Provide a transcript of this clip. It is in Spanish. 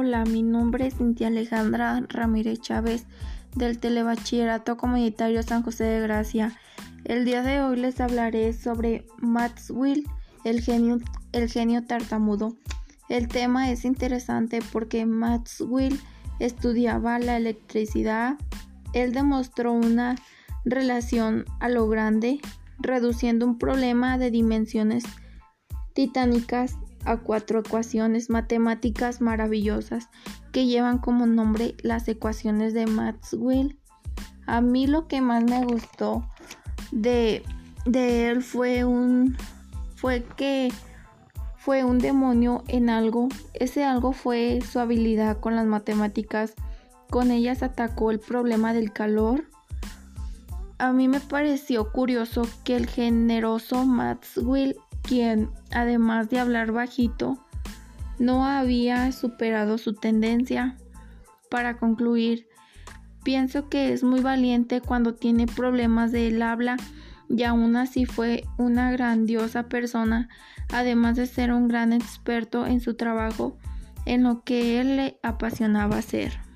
Hola, mi nombre es Cintia Alejandra Ramírez Chávez del Telebachillerato Comunitario San José de Gracia. El día de hoy les hablaré sobre Maxwell, el genio, el genio tartamudo. El tema es interesante porque Maxwell estudiaba la electricidad. Él demostró una relación a lo grande, reduciendo un problema de dimensiones titánicas a cuatro ecuaciones matemáticas maravillosas que llevan como nombre las ecuaciones de Maxwell. A mí lo que más me gustó de, de él fue un fue que fue un demonio en algo. Ese algo fue su habilidad con las matemáticas. Con ellas atacó el problema del calor. A mí me pareció curioso que el generoso Maxwell quien, además de hablar bajito, no había superado su tendencia. Para concluir, pienso que es muy valiente cuando tiene problemas del habla y aún así fue una grandiosa persona, además de ser un gran experto en su trabajo, en lo que él le apasionaba hacer.